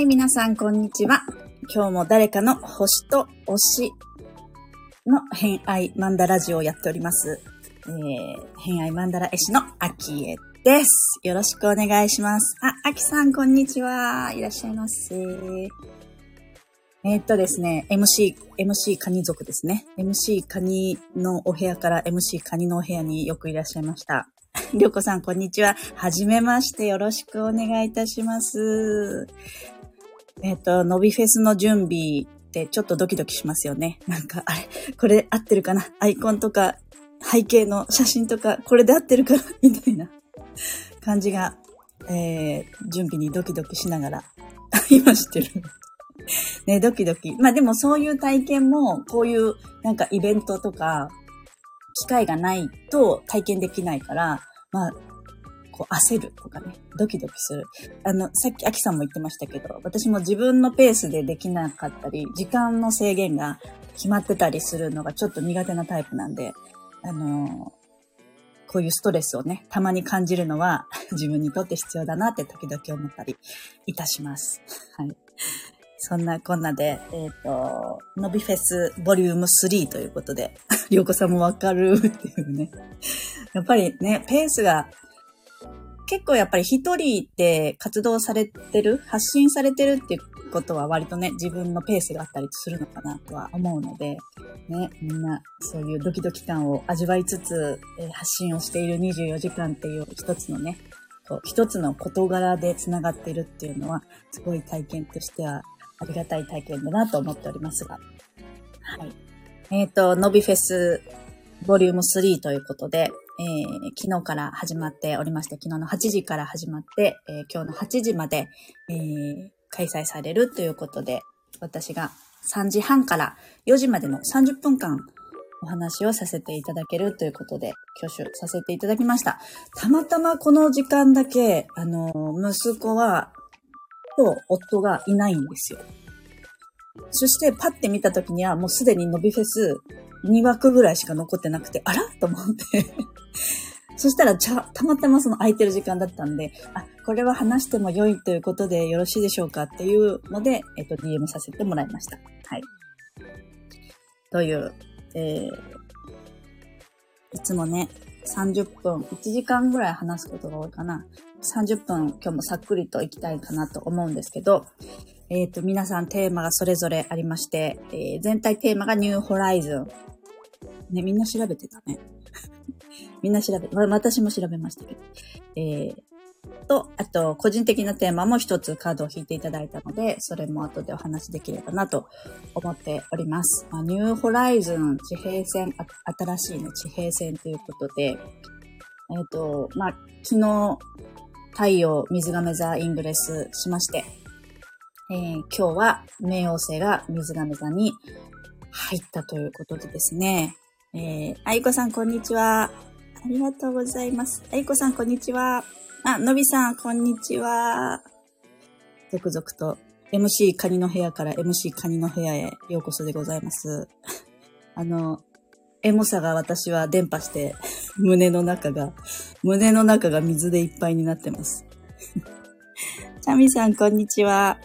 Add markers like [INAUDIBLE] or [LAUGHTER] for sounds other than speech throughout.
はい、皆さん、こんにちは。今日も誰かの星と推しの偏愛マンダラジオをやっております。えー、偏愛マンダラ絵師のアキエです。よろしくお願いします。あ、アキさん、こんにちは。いらっしゃいませ。えーっとですね、MC、MC カニ族ですね。MC カニのお部屋から MC カニのお部屋によくいらっしゃいました。[LAUGHS] りょうこさん、こんにちは。はじめまして。よろしくお願いいたします。えっ、と、ノビフェスの準備ってちょっとドキドキしますよね。なんか、あれ、これ合ってるかな？アイコンとか、背景の写真とか、これで合ってるかな？みたいな感じが、えー、準備にドキドキしながら、今知ってる。ね、ドキドキ。まあでもそういう体験も、こういうなんかイベントとか、機会がないと体験できないから、まあ、こう焦るとかね、ドキドキする。あの、さっきアキさんも言ってましたけど、私も自分のペースでできなかったり、時間の制限が決まってたりするのがちょっと苦手なタイプなんで、あのこういうストレスをね、たまに感じるのは [LAUGHS] 自分にとって必要だなって時々思ったりいたします。はい。そんなこんなで、えっ、と、ノビフェスボリューム3ということで、[LAUGHS] りょうこさんもわかるっていうね。やっぱりね、ペースが、結構やっぱり一人で活動されてる、発信されてるっていうことは割とね、自分のペースがあったりするのかなとは思うので、ね、みんなそういうドキドキ感を味わいつつ、えー発信をしている24時間っていう一つのね、こう一つの事柄で繋がってるっていうのは、すごい体験としてはありがたい体験だなと思っておりますが。はい。えっ、と、ノビフェスボリューム3ということで、えー昨日から始まっておりまして、昨日の8時から始まって、えー今日の8時まで、えー開催されるということで、私が3時半から4時までの30分間お話をさせていただけるということで、挙手させていただきました。たまたまこの時間だけ、あの息子は、と夫がいないんですよ。そしてパッて見た時にはもうすでにノビフェス2枠ぐらいしか残ってなくて、あら？[LAUGHS] と思って。そしたらちゃ、たまたまその空いてる時間だったんで、あ、これは話しても良いということでよろしいでしょうかっていうので、えっと、DM させてもらいました。はい。という、えー、いつもね、30分、1時間ぐらい話すことが多いかな。30分今日もさっくりと行きたいかなと思うんですけど、えっ、と、皆さんテーマがそれぞれありまして、えー全体テーマがニューホライズン。ね、みんな調べてたね。[LAUGHS] みんな調べ、わ私も調べましたけど。えー、と、あと、個人的なテーマも一つカードを引いていただいたので、それも後でお話しできればなと思っております。まあ、ニューホライズン地平線、新しいね、地平線ということで、えっ、と、まあ、昨日、太陽水亀座イングレスしまして、えー今日は冥王星が水亀座に入ったということでですね。えー、あいこさんこんにちは。ありがとうございます。あいこさんこんにちは。あ、のびさんこんにちは。続々と MC カニの部屋から MC カニの部屋へようこそでございます。[LAUGHS] あの、エモさが私は伝播して、胸の中が、胸の中が水でいっぱいになってます。[LAUGHS] チャミさんこんにちは。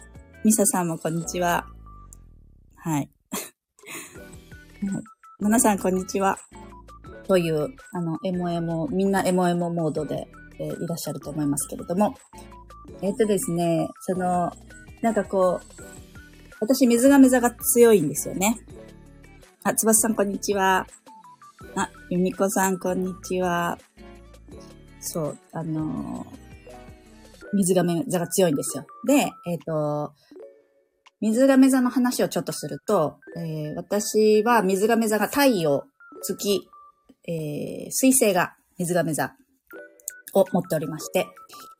ミサさんもこんにちは。はい。[LAUGHS] 皆さんこんにちは。という、あの、エモエモ、みんなエモエモモードで、えーいらっしゃると思いますけれども。えっ、とですね、その、なんかこう、私水亀座が強いんですよね。あ、つばさんこんにちは。あ、ゆみこさんこんにちは。そう、あのー水亀座が強いんですよ。で、えっ、と、水亀座の話をちょっとすると、えー私は水亀座が太陽、月、えー水星が水亀座を持っておりまして、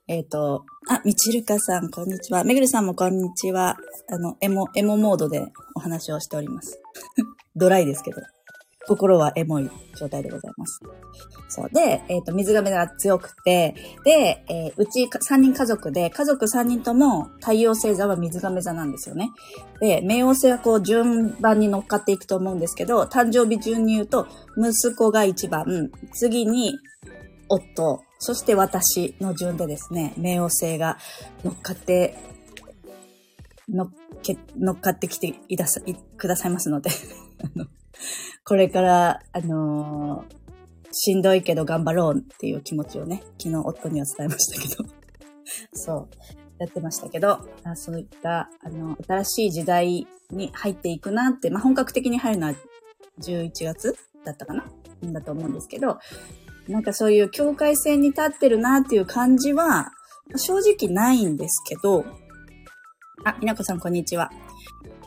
えっ、と、あ、みちるかさん、こんにちは。めぐるさんもこんにちは。あの、エモ、エモモードでお話をしております。[LAUGHS] ドライですけど。心はエモい状態でございます。そう。で、えっ、と、水亀が強くて、で、えーうち3人家族で、家族3人とも太陽星座は水亀座なんですよね。で、冥王星はこう順番に乗っかっていくと思うんですけど、誕生日順に言うと、息子が1番、次に夫、そして私の順でですね、冥王星が乗っかって乗っけ、乗っかってきていださ、いくださいますので、[LAUGHS] これから、あのー、しんどいけど頑張ろうっていう気持ちをね、昨日夫には伝えましたけど。[LAUGHS] そう、やってましたけど、あそういった、あの、新しい時代に入っていくなって、まあ、本格的に入るのは11月だったかなだと思うんですけど、なんかそういう境界線に立ってるなっていう感じは、正直ないんですけど、あ、稲子さんこんにちは。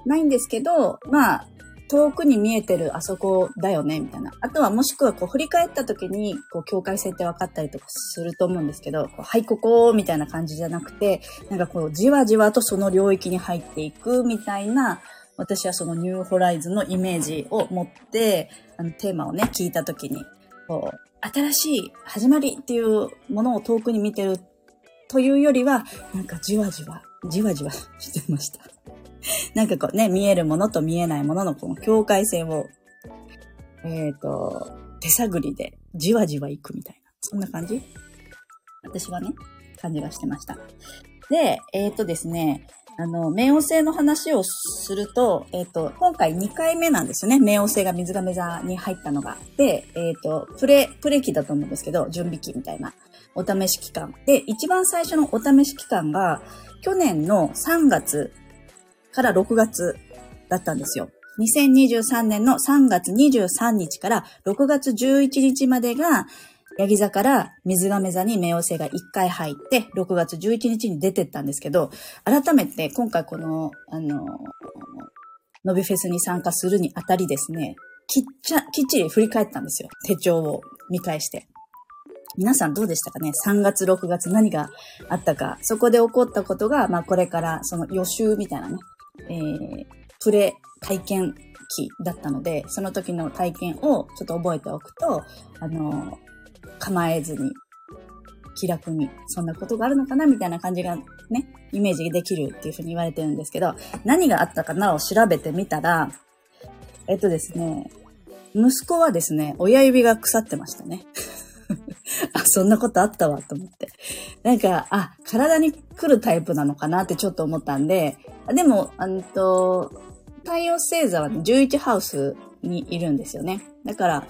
ないんですけど、まあ、遠くに見えてるあそこだよね、みたいな。あとはもしくはこう振り返った時に、こう境界線って分かったりとかすると思うんですけど、こうはい、ここ、みたいな感じじゃなくて、なんかこうじわじわとその領域に入っていくみたいな、私はそのニューホライズのイメージを持って、あのテーマをね、聞いた時に、こう、新しい始まりっていうものを遠くに見てるというよりは、なんかじわじわ、じわじわしてました。[LAUGHS] なんかこうね、見えるものと見えないもののこの境界線を、えっ、ー、と、手探りでじわじわ行くみたいな。そんな感じ？私はね、感じがしてました。で、えっ、ー、とですね、あの、冥王星の話をすると、えっ、ー、と、今回2回目なんですよね。冥王星が水亀座に入ったのが。で、えっ、ー、と、プレ、プレ期だと思うんですけど、準備期みたいな。お試し期間。で、一番最初のお試し期間が、去年の3月から6月だったんですよ。2023年の3月23日から6月11日までが、ヤギ座から水亀座に冥王星が1回入って、6月11日に出てったんですけど、改めて今回この、あの、ノビフェスに参加するにあたりですね、きっちゃ、きっちり振り返ったんですよ。手帳を見返して。皆さんどうでしたかね ?3 月、6月何があったか。そこで起こったことが、まあこれからその予習みたいなね、えー、プレ体験期だったので、その時の体験をちょっと覚えておくと、あの、構えずに、気楽に、そんなことがあるのかなみたいな感じがね、イメージできるっていうふうに言われてるんですけど、何があったかなを調べてみたら、えっとですね、息子はですね、親指が腐ってましたね。[LAUGHS] [LAUGHS] あ、そんなことあったわと思って。なんか、あ、体に来るタイプなのかなってちょっと思ったんで、でも、あのと、太陽星座は、11ハウスにいるんですよね。だから、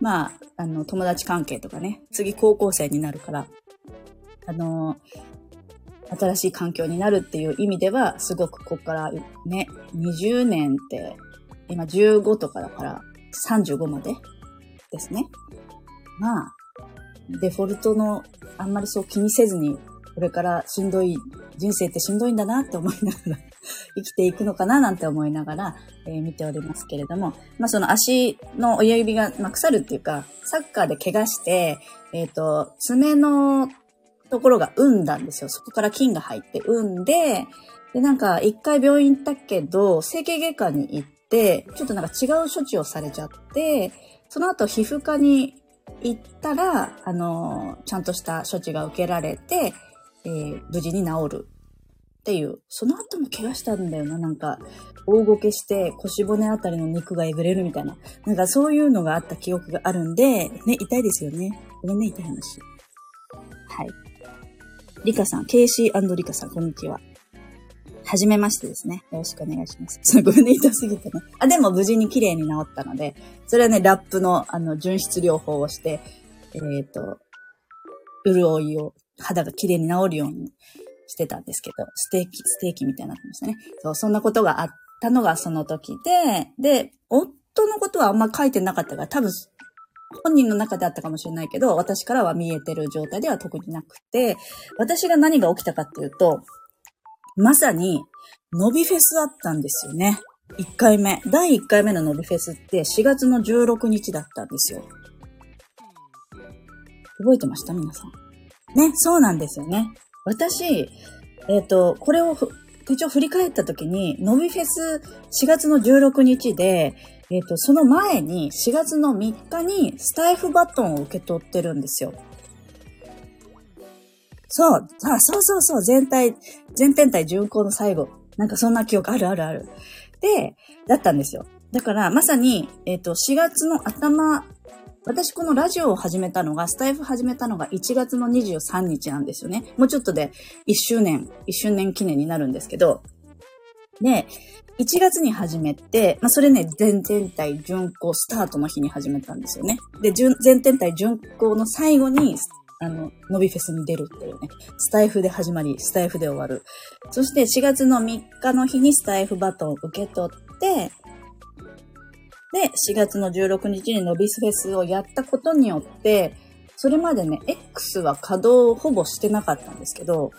まあ、あの、友達関係とかね、次高校生になるから、あの、新しい環境になるっていう意味では、すごくここからね、20年って、今15とかだから35までですね。まあ、デフォルトのあんまりそう気にせずに、これからしんどい、人生ってしんどいんだなって思いながら [LAUGHS] 生きていくのかななんて思いながら、えー、見ておりますけれども、まあその足の親指が、まあ、腐るっていうか、サッカーで怪我して、えっ、ー、と、爪のところが産んだんですよ。そこから菌が入って産んで、で、なんか一回病院行ったけど、整形外科に行って、ちょっとなんか違う処置をされちゃって、その後皮膚科に行ったら、あの、ちゃんとした処置が受けられて、えー、無事に治るっていう、その後も怪我したんだよな、なんか、大ごけして腰骨あたりの肉がえぐれるみたいな。なんかそういうのがあった記憶があるんで、ね、痛いですよね。ごめんね、痛い話。はい。リカさん、ケイシーリカさん、こんにちは。はじめましてですね。よろしくお願いします。すごめんね、痛すぎてね。あ、でも無事に綺麗に治ったので、それはね、ラップの、あの、純質療法をして、えっ、ー、と、潤いを、肌が綺麗に治るようにしてたんですけど、ステーキ、ステーキみたいになってましたね。そう、そんなことがあったのがその時で、で、夫のことはあんま書いてなかったから、多分、本人の中であったかもしれないけど、私からは見えてる状態では特になくて、私が何が起きたかっていうと、まさに、ノビフェスだったんですよね。1回目。第1回目のノビフェスって4月の16日だったんですよ。覚えてました？皆さん。ね、そうなんですよね。私、えっ、ー、と、これを手帳振り返った時に、ノビフェス4月の16日で、えっ、ー、と、その前に4月の3日にスタイフバトンを受け取ってるんですよ。そう、あ、そうそうそう、全体、全天体巡行の最後。なんかそんな記憶あるあるある。で、だったんですよ。だから、まさに、えっ、ー、と、4月の頭私このラジオを始めたのが、スタイフ始めたのが1月の23日なんですよね。もうちょっとで1周年、1周年記念になるんですけど、で、1月に始めて、まあ、それね、全天体巡行スタートの日に始めたんですよね。で、全天体巡行の最後に、あの、伸びフェスに出るっていうね、スタイフで始まり、スタイフで終わる。そして4月の3日の日にスタイフバトンを受け取って、で、4月の16日に伸びフェスをやったことによって、それまでね、X は稼働をほぼしてなかったんですけど、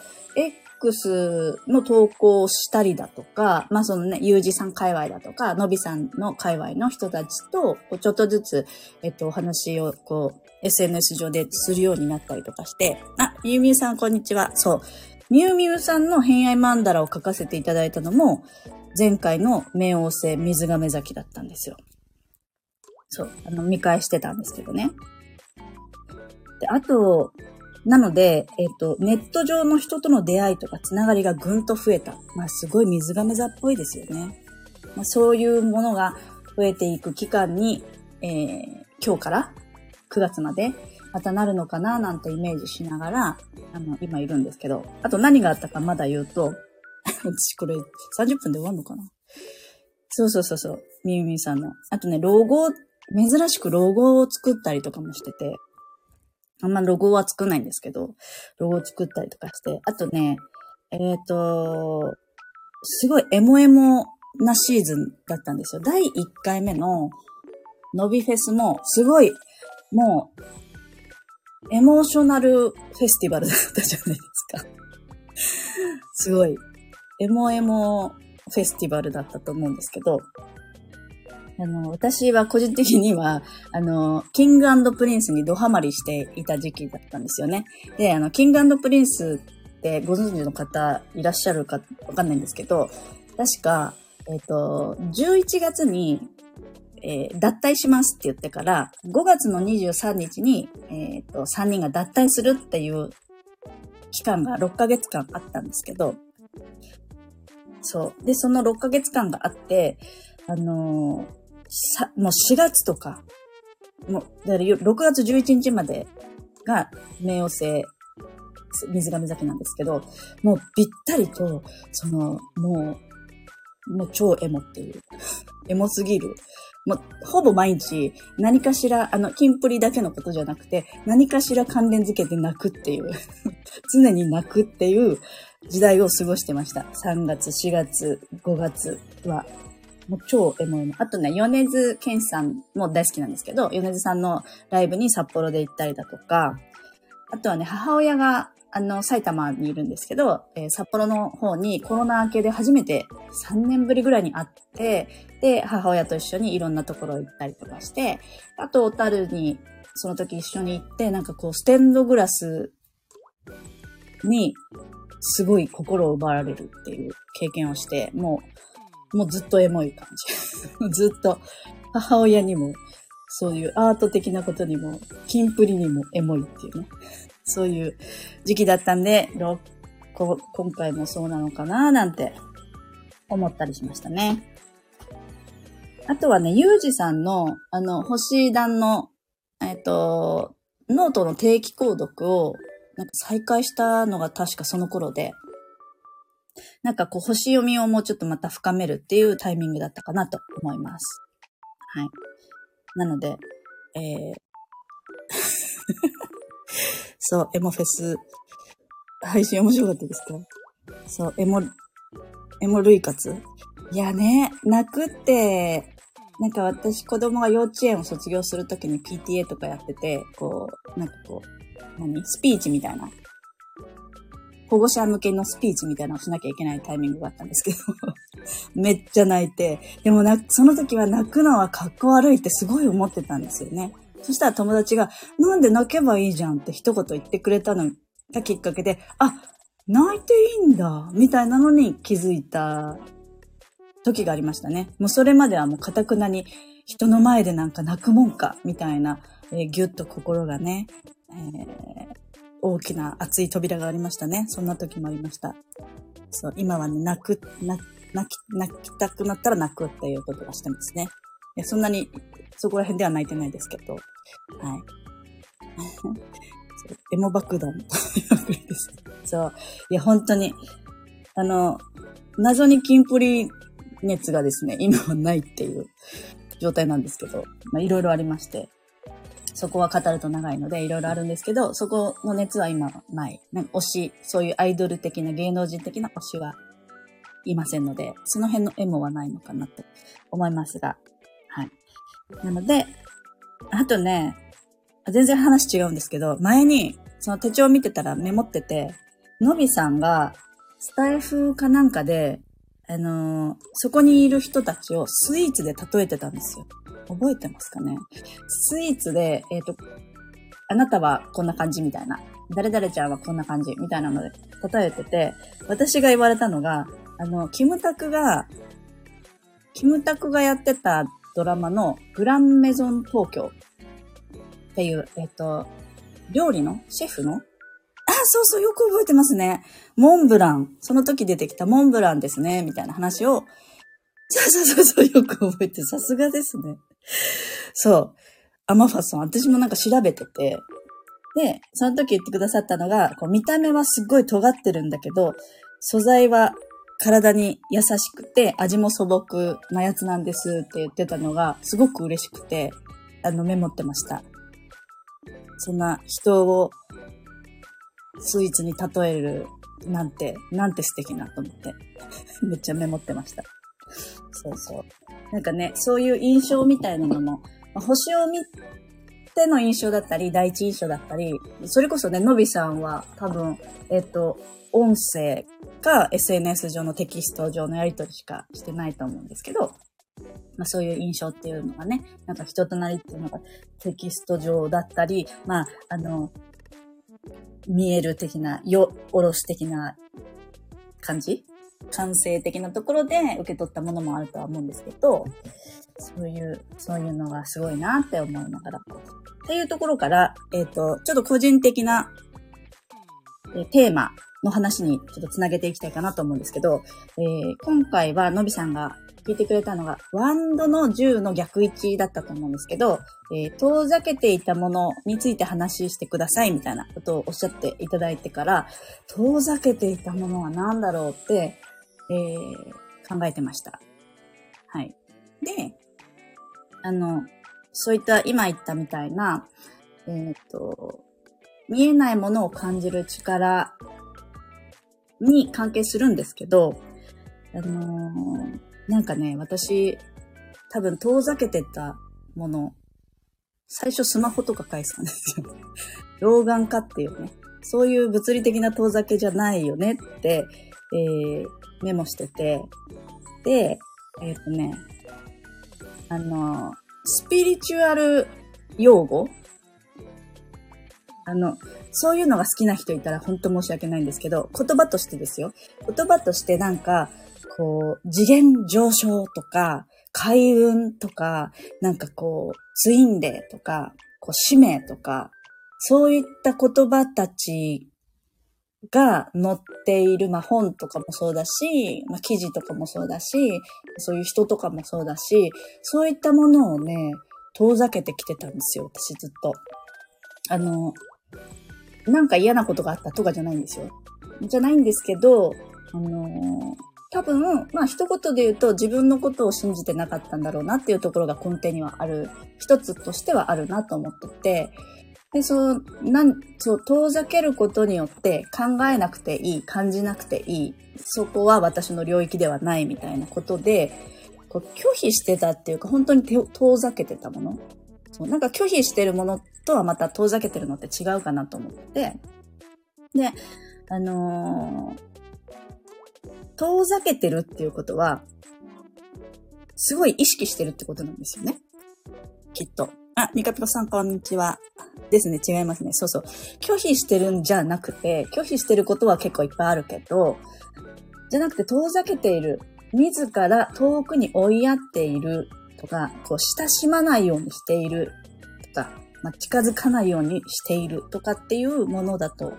X の投稿をしたりだとか、まあそのね、ゆうじさん界隈だとか、のびさんの界隈の人たちと、ちょっとずつ、えっと、お話を、こう、SNS 上でするようになったりとかして、あ、みゆみゆさんこんにちは。そう。みゆみゆさんの偏愛マンダラを書かせていただいたのも、前回の冥王星水亀崎だったんですよ。そう。あの、見返してたんですけどね。で、あと、なので、えっ、と、ネット上の人との出会いとかつながりがぐんと増えた。まあ、すごい水亀座っぽいですよね。まあ、そういうものが増えていく期間に、えー、今日から9月までまたなるのかななんてイメージしながら、あの、今いるんですけど、あと何があったかまだ言うと、[LAUGHS] 私これ30分で終わるのかなそうそうそうそう。みゆさんの。あとね、ロゴ、珍しくロゴを作ったりとかもしてて、あんまロゴは作んないんですけど、ロゴを作ったりとかして、あとね、えっ、ー、と、すごいエモエモなシーズンだったんですよ。第1回目のノビフェスも、すごい、もう、エモーショナルフェスティバルだったじゃないですか。すごい、エモエモフェスティバルだったと思うんですけど、あの、私は個人的には、[LAUGHS] あの、キングプリンスにドハマりしていた時期だったんですよね。で、あの、キングプリンスってご存知の方いらっしゃるかわかんないんですけど、確か、えっ、ー、と、11月に、えー、脱退しますって言ってから、5月の23日に、えっ、ー、と、3人が脱退するっていう期間が6ヶ月間あったんですけど、そう。で、その6ヶ月間があって、あのーさ、もう4月とか、もう、だから6月11日までが冥王星、水上崎なんですけど、もうぴったりと、その、もう、もう超エモっていう。エモすぎる。もう、ほぼ毎日、何かしら、あの、キンプリだけのことじゃなくて、何かしら関連づけて泣くっていう、[LAUGHS] 常に泣くっていう時代を過ごしてました。3月、4月、5月は。もう超エモエモ。あとね、米津玄師さんも大好きなんですけど、米津さんのライブに札幌で行ったりだとか、あとはね、母親が、あの、埼玉にいるんですけど、えー、札幌の方にコロナ明けで初めて3年ぶりぐらいに会って、で、母親と一緒にいろんなところ行ったりとかして、あと、小樽にその時一緒に行って、なんかこう、ステンドグラスに、すごい心を奪われるっていう経験をして、もう、もうずっとエモい感じ。[LAUGHS] ずっと母親にも、そういうアート的なことにも、キンプリにもエモいっていうね。そういう時期だったんで、こ今回もそうなのかななんて思ったりしましたね。あとはね、ゆうじさんの、あの、星団の、えっ、と、ノートの定期購読を、なんか再開したのが確かその頃で、なんかこう星読みをもうちょっとまた深めるっていうタイミングだったかなと思います。はい。なので、えー、[LAUGHS] そう、エモフェス、配信面白かったですか？そう、エモ、エモ類活。いやね、泣くって、なんか私子供が幼稚園を卒業するときに PTA とかやってて、こう、なんかこう、何？スピーチみたいな。保護者向けのスピーチみたいなのをしなきゃいけないタイミングがあったんですけど [LAUGHS] めっちゃ泣いて、でもな、その時は泣くのはかっこ悪いってすごい思ってたんですよね。そしたら友達が、なんで泣けばいいじゃんって一言言ってくれたのがきっかけで、あ、泣いていいんだ、みたいなのに気づいた時がありましたね。もうそれまではもう堅くなに人の前でなんか泣くもんか、みたいな、えー、ぎゅっと心がね、えー、大きな熱い扉がありましたね。そんな時もありました。そう、今はね、泣く、泣き、泣きたくなったら泣くっていうことがしてますね。いや、そんなに、そこら辺では泣いてないですけど。はい。[LAUGHS] エモ爆弾。そう。いや、本当に、あの、謎にキンプリ熱がですね、今はないっていう状態なんですけど、まあいろいろありまして、そこは語ると長いのでいろいろあるんですけど、そこの熱は今ない。なんか推し、そういうアイドル的な芸能人的な推しはいませんので、その辺のエモはないのかなと思いますが、はい。なので、あとね、全然話違うんですけど、前に、その手帳見てたらメモってて、のびさんが、スタイフかなんかで、あのー、そこにいる人たちをスイーツで例えてたんですよ。覚えてますかね？スイーツで、えっ、ー、と、あなたはこんな感じみたいな。誰々ちゃんはこんな感じみたいなので例えてて、私が言われたのが、あの、キムタクが、キムタクがやってたドラマのグランメゾン東京っていう、えっ、と、料理の？シェフの？あ、そうそう、よく覚えてますね。モンブラン。その時出てきたモンブランですね、みたいな話を、そうそうそう、よく覚えて、さすがですね。[LAUGHS] そう。アマファさん、私もなんか調べてて、で、その時言ってくださったのが、こう見た目はすっごい尖ってるんだけど、素材は体に優しくて味も素朴なやつなんですって言ってたのがすごく嬉しくて、あのメモってました。そんな人をスイーツに例えるなんて、なんて素敵なと思って。[LAUGHS] めっちゃメモってました。そうそう。なんかね、そういう印象みたいなのも、まあ、星を見ての印象だったり、第一印象だったり、それこそね、のびさんは多分、えっと、音声か SNS 上のテキスト上のやりとりしかしてないと思うんですけど、まあそういう印象っていうのがね、なんか人となりっていうのがテキスト上だったり、まあ、あの、見える的な、よ、おろし的な感じ感性的なところで受け取ったものもあるとは思うんですけど、そういう、そういうのがすごいなって思いながら。っていうところから、えっ、ー、と、ちょっと個人的な、えー、テーマの話にちょっとつなげていきたいかなと思うんですけど、えー、今回はのびさんが聞いてくれたのが、ワンドの10の逆位置だったと思うんですけど、えー、遠ざけていたものについて話してくださいみたいなことをおっしゃっていただいてから、遠ざけていたものは何だろうって、えー、考えてました。はい。で、あの、そういった今言ったみたいな、えっ、と、見えないものを感じる力に関係するんですけど、あのー、なんかね、私、多分遠ざけてたもの、最初スマホとか返すんですよ。[LAUGHS] 老眼化っていうね、そういう物理的な遠ざけじゃないよねって、えー、メモしてて、で、えっ、ー、とね、あの、スピリチュアル用語？あの、そういうのが好きな人いたら本当申し訳ないんですけど、言葉としてですよ。言葉としてなんか、こう、次元上昇とか、開運とか、なんかこう、ツインレイとか、こう、使命とか、そういった言葉たちが載っている、まあ本とかもそうだし、まあ記事とかもそうだし、そういう人とかもそうだし、そういったものをね、遠ざけてきてたんですよ、私ずっと。あの、なんか嫌なことがあったとかじゃないんですよ。じゃないんですけど、あの、多分、まあ一言で言うと自分のことを信じてなかったんだろうなっていうところが根底にはある、一つとしてはあるなと思ってて、で、そう、なん、そう、遠ざけることによって考えなくていい、感じなくていい、そこは私の領域ではないみたいなことで、こう拒否してたっていうか、本当に遠ざけてたもの。そう、なんか拒否してるものとはまた遠ざけてるのって違うかなと思って。で、あのー、遠ざけてるっていうことは、すごい意識してるってことなんですよね。きっと。あ、ニカピコさんこんにちは。ですね、違いますね。そうそう。拒否してるんじゃなくて、拒否してることは結構いっぱいあるけど、じゃなくて遠ざけている。自ら遠くに追いやっているとか、こう親しまないようにしているとか、まあ、近づかないようにしているとかっていうものだと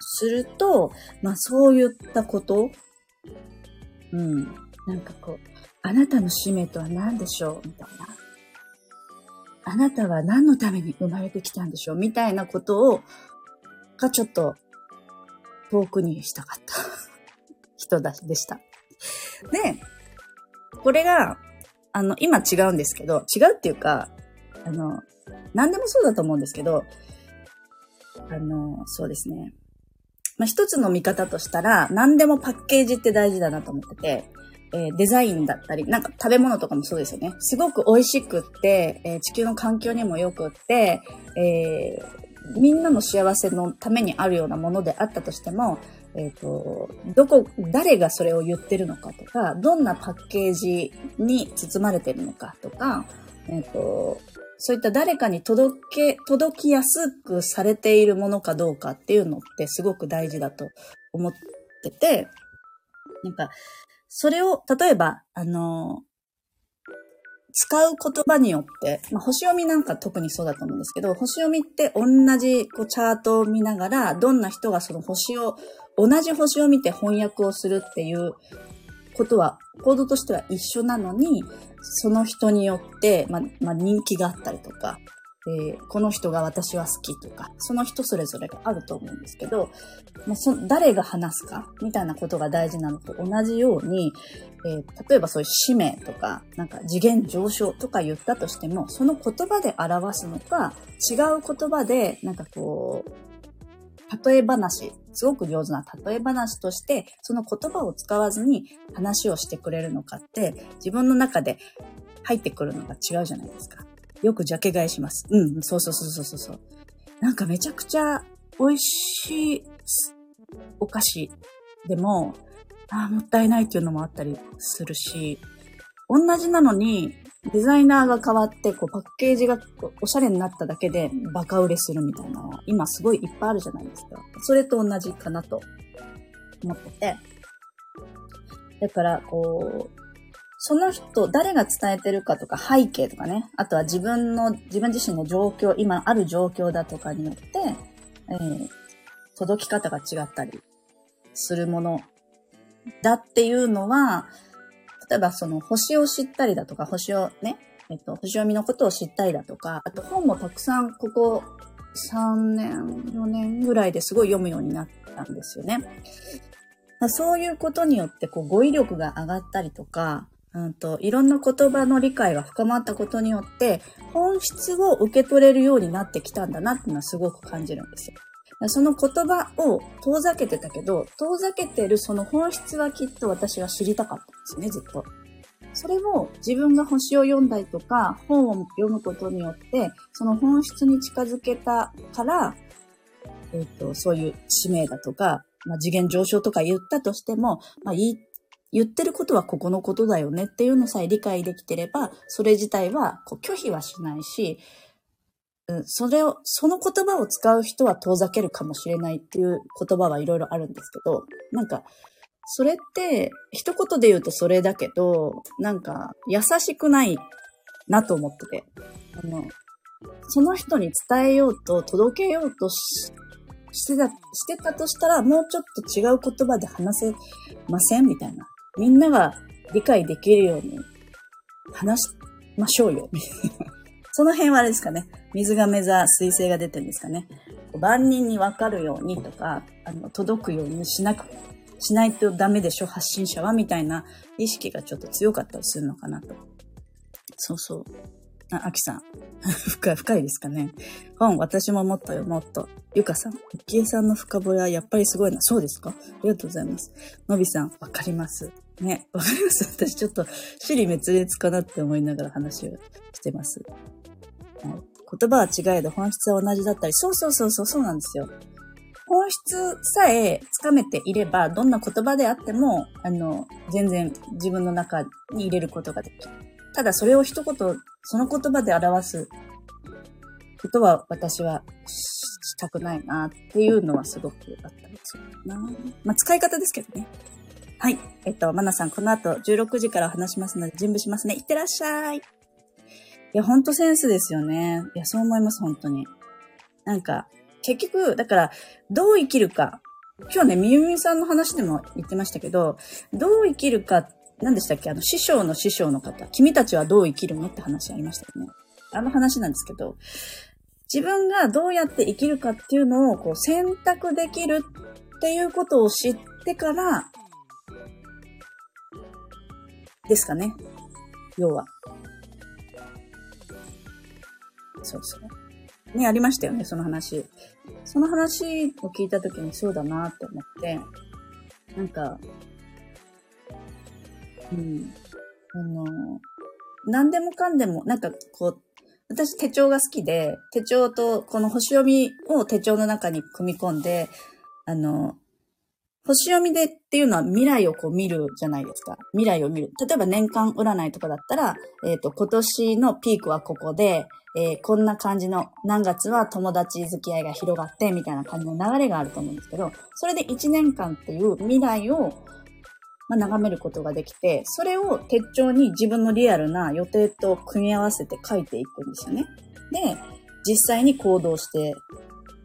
すると、まあそういったこと、うん、なんかこう、あなたの使命とは何でしょう？みたいな。あなたは何のために生まれてきたんでしょうみたいなことを、がちょっと遠くにしたかった [LAUGHS] 人だでした。で、これが、あの、今違うんですけど、違うっていうか、あの、何でもそうだと思うんですけど、あの、そうですね。まあ、一つの見方としたら、何でもパッケージって大事だなと思ってて、えー、デザインだったり、なんか食べ物とかもそうですよね。すごく美味しくって、えー、地球の環境にも良くって、えー、みんなの幸せのためにあるようなものであったとしても、えっ、と、どこ、誰がそれを言ってるのかとか、どんなパッケージに包まれてるのかとか、えっ、と、そういった誰かに届け、届きやすくされているものかどうかっていうのってすごく大事だと思ってて、なんか、それを、例えば、あの、使う言葉によって、まあ、星読みなんか特にそうだと思うんですけど、星読みって同じこうチャートを見ながら、どんな人がその星を、同じ星を見て翻訳をするっていうことは、コードとしては一緒なのに、その人によって、まあ、まあ、人気があったりとか、えー、この人が私は好きとか、その人それぞれがあると思うんですけど、まあ、そ誰が話すかみたいなことが大事なのと同じように、えー、例えばそういう使命とか、なんか次元上昇とか言ったとしても、その言葉で表すのか、違う言葉で、なんかこう、例え話、すごく上手な例え話として、その言葉を使わずに話をしてくれるのかって、自分の中で入ってくるのが違うじゃないですか。よくジャケ買いします。うん、そうそうそうそうそう。なんかめちゃくちゃ美味しいお菓子でも、ああ、もったいないっていうのもあったりするし、同じなのに、デザイナーが変わって、こう、パッケージがおしゃれになっただけでバカ売れするみたいなのは、今すごいいっぱいあるじゃないですか。それと同じかなと思ってて。だから、こう、その人、誰が伝えてるかとか背景とかね、あとは自分の、自分自身の状況、今ある状況だとかによって、えー、届き方が違ったりするものだっていうのは、例えばその星を知ったりだとか、星をね、えっと、星読みのことを知ったりだとか、あと本もたくさんここ3年、4年ぐらいですごい読むようになったんですよね。そういうことによってこう語彙力が上がったりとか、うんと、いろんな言葉の理解が深まったことによって、本質を受け取れるようになってきたんだなっていうのはすごく感じるんですよ。その言葉を遠ざけてたけど、遠ざけてるその本質はきっと私は知りたかったんですね、ずっと。それを自分が星を読んだりとか、本を読むことによって、その本質に近づけたから、えっ、ー、と、そういう使命だとか、まあ、次元上昇とか言ったとしても、まあ、言言ってることはここのことだよねっていうのさえ理解できてれば、それ自体はこう拒否はしないし、うん、それを、その言葉を使う人は遠ざけるかもしれないっていう言葉はいろいろあるんですけど、なんか、それって、一言で言うとそれだけど、なんか、優しくないなと思ってて。あの、その人に伝えようと、届けようとししてた、してたとしたら、もうちょっと違う言葉で話せませんみたいな。みんなが理解できるように話しましょうよ。[LAUGHS] その辺はあれですかね。水亀座、水星が出てるんですかね。万人にわかるようにとか、あの、届くようにしなく、しないとダメでしょ、発信者は、みたいな意識がちょっと強かったりするのかなと。そうそう。あ、アキさん。[LAUGHS] 深い、深いですかね。本、私ももっとよ、もっと。ゆかさん。ゆきえさんの深掘りはやっぱりすごいな。そうですか？ありがとうございます。のびさん、わかります。ね、[LAUGHS] わかります。私ちょっと、尻滅裂かなって思いながら話をしてます。言葉は違えど本質は同じだったり、そうそうそうそう、そうなんですよ。本質さえつかめていれば、どんな言葉であっても、あの、全然自分の中に入れることができる。ただそれを一言、その言葉で表すことは私はしたくないなっていうのはすごくあったりするな。まあ、使い方ですけどね。はい。えっと、まなさん、この後16時から話しますので準備しますね。いってらっしゃい。いや、ほんとセンスですよね。いや、そう思います、本当に。なんか、結局、だから、どう生きるか。今日ね、みゆみさんの話でも言ってましたけど、どう生きるか、何でしたっけ？あの、師匠の師匠の方。君たちはどう生きるのって話ありましたよね。あの話なんですけど、自分がどうやって生きるかっていうのをこう選択できるっていうことを知ってから、ですかね。要は。そうそう。ね、ありましたよね、その話。その話を聞いたときにそうだなって思って、なんか、うん。あの、何でもかんでも、なんかこう、私手帳が好きで、手帳とこの星読みを手帳の中に組み込んで、あの、星読みでっていうのは未来をこう見るじゃないですか。未来を見る。例えば年間占いとかだったら、えっ、ー、と、今年のピークはここで、えー、こんな感じの何月は友達付き合いが広がってみたいな感じの流れがあると思うんですけど、それで1年間っていう未来を、まあ、眺めることができて、それを手帳に自分のリアルな予定と組み合わせて書いていくんですよね。で、実際に行動して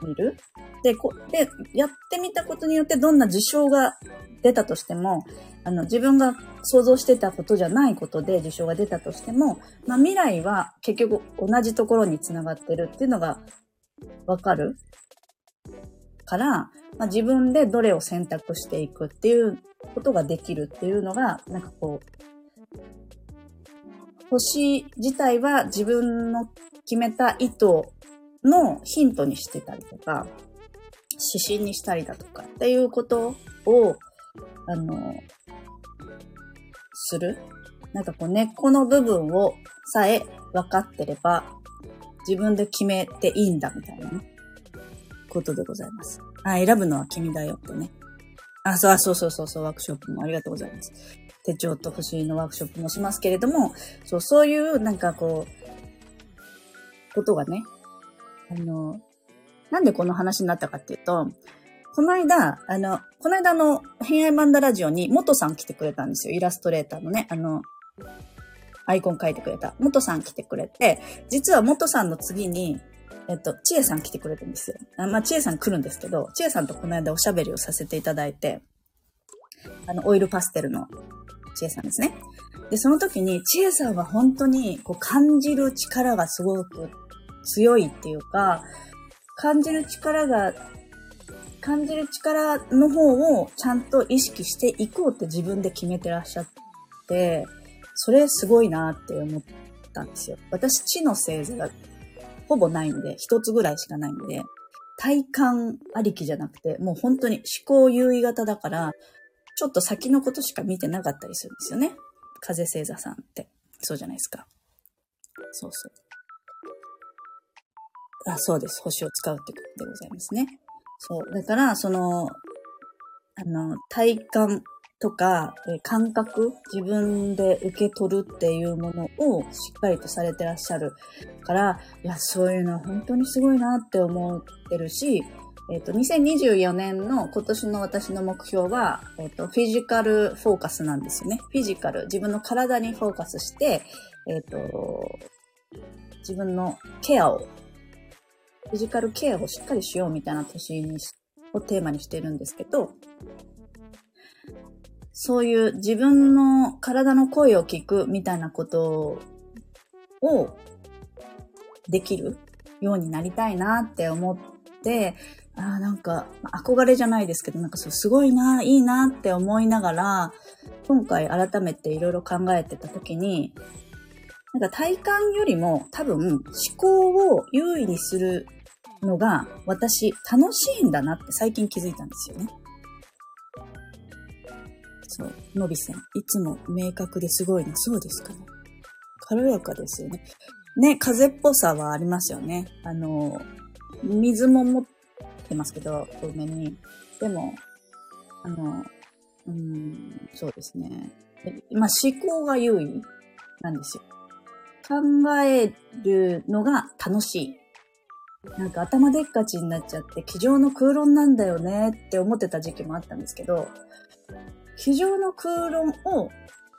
みる？で、こで、やってみたことによってどんな事象が出たとしても、あの、自分が想像してたことじゃないことで事象が出たとしても、まあ未来は結局同じところに繋がってるっていうのがわかるから、まあ、自分でどれを選択していくっていうことができるっていうのが、なんかこう、星自体は自分の決めた意図のヒントにしてたりとか、指針にしたりだとかっていうことを、あの、する。なんかこう根っこの部分をさえ分かってれば、自分で決めていいんだみたいなね、ことでございます。あ、選ぶのは君だよってね。あ、そう、そうそうそうそう、ワークショップもありがとうございます。手帳と星のワークショップもしますけれども、そう、そういうなんかこう、ことがね、あの、なんでこの話になったかっていうと、この間、あの、この間の偏愛マンダラジオに元さん来てくれたんですよ。イラストレーターのね、あの、アイコン書いてくれた。元さん来てくれて、実は元さんの次に、えっと、ちえさん来てくれてるんですよ。あまあ、ちえさん来るんですけど、ちえさんとこの間おしゃべりをさせていただいて、あの、オイルパステルのちえさんですね。で、その時に、ちえさんは本当に、こう、感じる力がすごく強いっていうか、感じる力が、感じる力の方をちゃんと意識していこうって自分で決めてらっしゃって、それすごいなって思ったんですよ。私、知の星座がほぼないんで、一つぐらいしかないんで、体感ありきじゃなくて、もう本当に思考優位型だから、ちょっと先のことしか見てなかったりするんですよね。風星座さんって。そうじゃないですか。そうそう。あ、そうです。星を使うってことでございますね。そう。だから、その、あの、体感とか、え感覚、自分で受け取るっていうものをしっかりとされてらっしゃるから、いや、そういうのは本当にすごいなって思ってるし、えっ、ー、と、2024年の今年の私の目標は、えっ、ー、と、フィジカルフォーカスなんですよね。フィジカル、自分の体にフォーカスして、えっ、ー、と、自分のケアをフィジカルケアをしっかりしようみたいな年にをテーマにしてるんですけど、そういう自分の体の声を聞くみたいなことをできるようになりたいなって思って、ああ、なんか、憧れじゃないですけど、なんかそう、すごいな、いいなって思いながら、今回改めていろいろ考えてた時に、なんか体感よりも多分思考を優位にするのが私楽しいんだなって最近気づいたんですよね。そう、のびせん。いつも明確ですごいな。そうですかね。軽やかですよね。ね、風っぽさはありますよね。あの、水も持ってますけど、多めに。でも、あの、うん、そうですね。まあ、思考が優位なんですよ。考えるのが楽しい。なんか頭でっかちになっちゃって、机上の空論なんだよねって思ってた時期もあったんですけど、机上の空論を、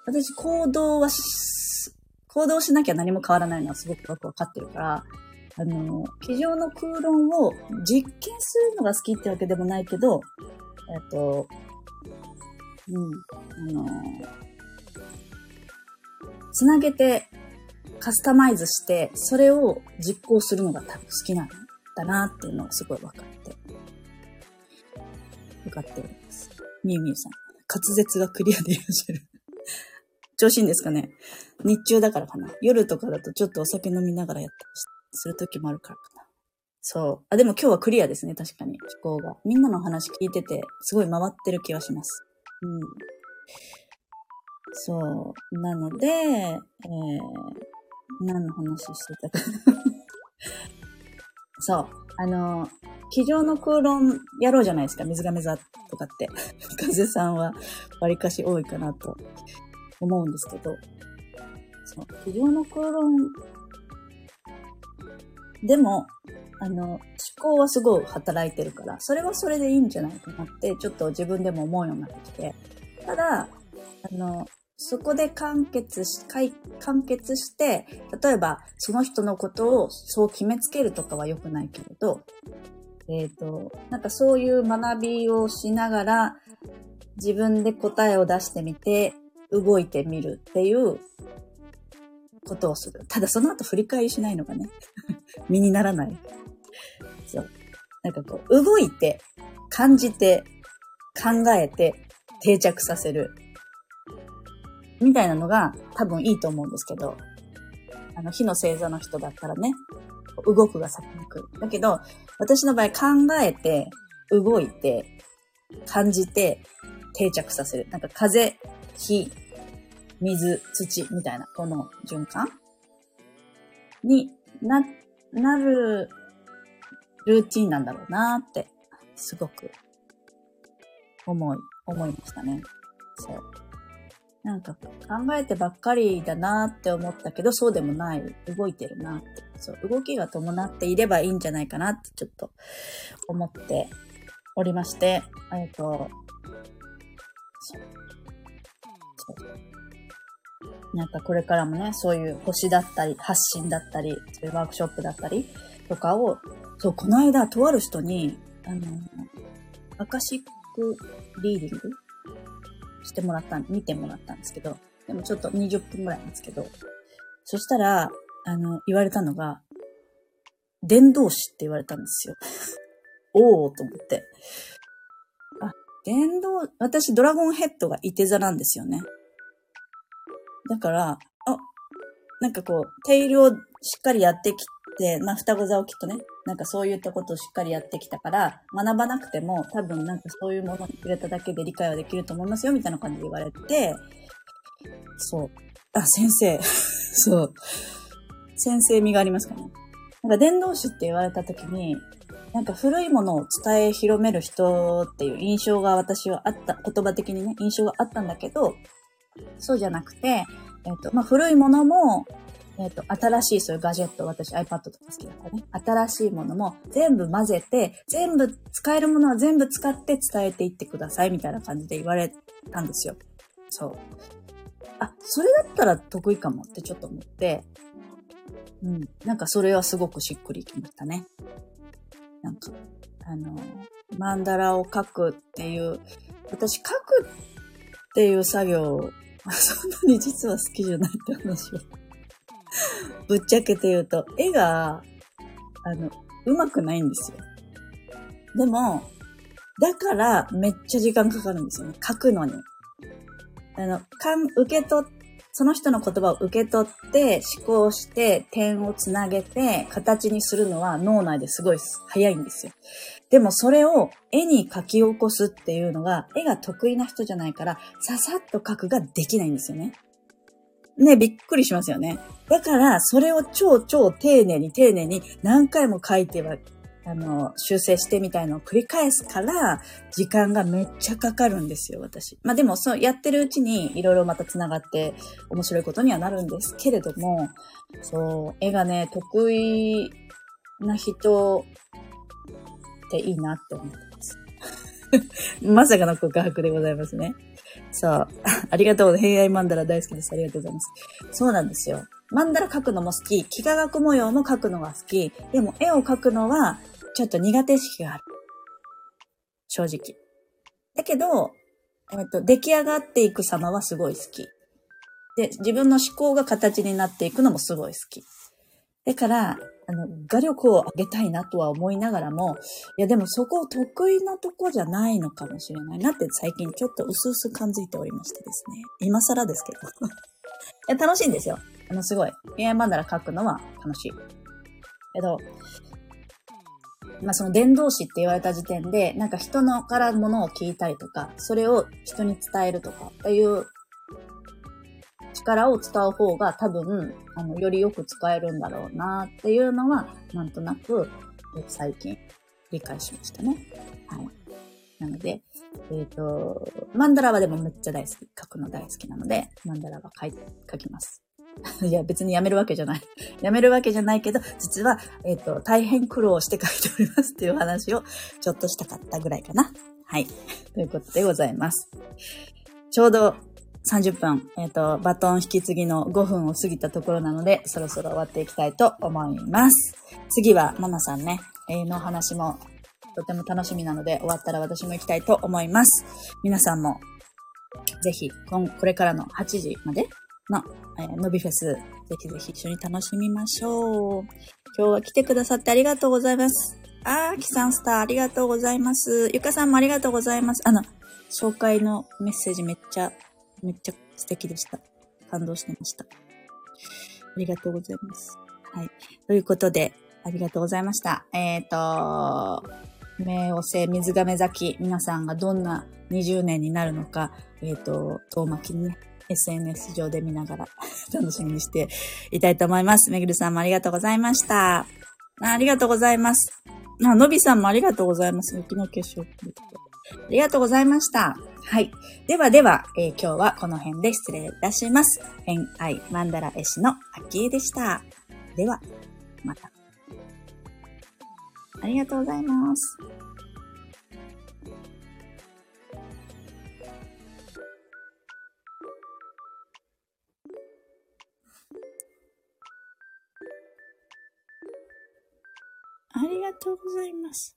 私行動は行動しなきゃ何も変わらないのはすごくよくわかってるから、あの、机上の空論を実験するのが好きってわけでもないけど、えっと、うん、あの、つなげてカスタマイズして、それを実行するのが多分好きなんだなっていうのをすごい分かって、分かっております。みゆみゆさん、滑舌がクリアでいらっしゃる。[LAUGHS] 調子いいんですかね？日中だからかな夜とかだとちょっとお酒飲みながらやったりする時もあるからかな。そう。あ、でも今日はクリアですね、確かに。気候が。みんなの話聞いてて、すごい回ってる気がします。うん。そう。なので、えー、何の話してたか [LAUGHS] そう。あの、机上の空論やろうじゃないですか。水亀座とかって。[LAUGHS] 風さんは割かし多いかなと思うんですけど。そう。机上の空論でも、あの、思考はすごい働いてるから、それはそれでいいんじゃないかなって、ちょっと自分でも思うようになってきて。ただ、あの、そこで完結し、完結して、例えばその人のことをそう決めつけるとかは良くないけれど、えっ、ー、と、なんかそういう学びをしながら自分で答えを出してみて動いてみるっていうことをする。ただその後振り返りしないのがね、[LAUGHS] 身にならない。そう。なんかこう、動いて、感じて、考えて、定着させる。みたいなのが多分いいと思うんですけど、あの、火の星座の人だったらね、動くが先に来る。だけど、私の場合考えて、動いて、感じて、定着させる。なんか風、火、水、土みたいな、この循環？にな、なるルーティンなんだろうなって、すごく思い、思いましたね。そう。なんか考えてばっかりだなって思ったけど、そうでもない。動いてるなって。そう、動きが伴っていればいいんじゃないかなってちょっと思っておりまして、えっと、そう。そうなんかこれからもね、そういう星だったり、発信だったり、そういうワークショップだったりとかを、そう、この間、とある人に、あの、アカシックリーディングしてもらった見てもらったんですけど、でもちょっと20分ぐらいなんですけど、そしたら、あの、言われたのが、伝道師って言われたんですよ。[LAUGHS] おおと思って。あ、伝道、私ドラゴンヘッドがいて座なんですよね。だから、あ、なんかこう、テイルをしっかりやってきて、まあ、双子座をきっとね、なんかそういったことをしっかりやってきたから、学ばなくても多分なんかそういうものに触れただけで理解はできると思いますよ、みたいな感じで言われて、そう。あ、先生。[LAUGHS] そう。先生味がありますかね。なんか伝道師って言われた時に、なんか古いものを伝え広める人っていう印象が私はあった、言葉的にね、印象があったんだけど、そうじゃなくて、えっ、ー、と、まあ、古いものも、えっ、ー、と、新しいそういうガジェット、私 iPad とか好きだからね。新しいものも全部混ぜて、全部使えるものは全部使って伝えていってください、みたいな感じで言われたんですよ。そう。あ、それだったら得意かもってちょっと思って、うん。なんかそれはすごくしっくりきましたね。なんか、あの、マンダラを書くっていう、私書くっていう作業、[LAUGHS] そんなに実は好きじゃないって話を [LAUGHS] ぶっちゃけて言うと、絵が、あの、うまくないんですよ。でも、だからめっちゃ時間かかるんですよね。書くのに。あの、かん、受け取っその人の言葉を受け取って思考して点をつなげて形にするのは脳内ですごい早いんですよ。でもそれを絵に描き起こすっていうのが絵が得意な人じゃないからささっと描くができないんですよね。ね、びっくりしますよね。だから、それを超超丁寧に丁寧に何回も書いてはあの、修正してみたいのを繰り返すから、時間がめっちゃかかるんですよ、私。まあでも、そう、やってるうちに、いろいろまた繋がって、面白いことにはなるんですけれども、そう、絵がね、得意な人っていいなって思ってます。[LAUGHS] まさかの告白でございますね。そう。ありがとう。平愛マンダラ大好きです。ありがとうございます。そうなんですよ。マンダラ描くのも好き。幾何学模様も描くのが好き。でも絵を描くのはちょっと苦手意識がある。正直。だけど、えっと、出来上がっていく様はすごい好き。で、自分の思考が形になっていくのもすごい好き。だから、あの、画力を上げたいなとは思いながらも、いやでもそこ得意なとこじゃないのかもしれないなって最近ちょっと薄々感づいておりましてですね。今更ですけど。[LAUGHS] いや、楽しいんですよ。あの、すごい。恋愛マンダラ書くのは楽しい。けど、まあその伝道師って言われた時点で、なんか人のからものを聞いたりとか、それを人に伝えるとかっていう力を使う方が多分、あの、よりよく使えるんだろうなっていうのは、なんとなく、最近理解しましたね。はい。なので、えっ、ー、と、マンダラはでもめっちゃ大好き。書くの大好きなので、マンダラは書い書きます。[LAUGHS] いや、別にやめるわけじゃない。[LAUGHS] やめるわけじゃないけど、実は、えっ、ー、と、大変苦労して書いておりますっていう話をちょっとしたかったぐらいかな。はい。ということでございます。ちょうど30分、えっ、ー、と、バトン引き継ぎの5分を過ぎたところなので、そろそろ終わっていきたいと思います。次は、ママさんね、えー、の話もとても楽しみなので、終わったら私も行きたいと思います。皆さんも、ぜひ、これからの8時までの、えー、のびフェス、ぜひぜひ一緒に楽しみましょう。今日は来てくださってありがとうございます。あー、キさんスターありがとうございます。ゆかさんもありがとうございます。あの、紹介のメッセージめっちゃめっちゃ素敵でした。感動してました。ありがとうございます。はい。ということで、ありがとうございました。えっ、ー、と、目をせ水亀咲き、皆さんがどんな20年になるのか、えっ、ー、と、遠巻きにね、SNS 上で見ながら [LAUGHS] 楽しみにしていたいと思います。めぐるさんもありがとうございました。あありがとうございます。あ、のびさんもありがとうございます。雪の結晶。ありがとうございました。はい。ではでは、えー、今日はこの辺で失礼いたします。偏愛マンダラ絵師の秋江でした。では、また。ありがとうございます。ありがとうございます。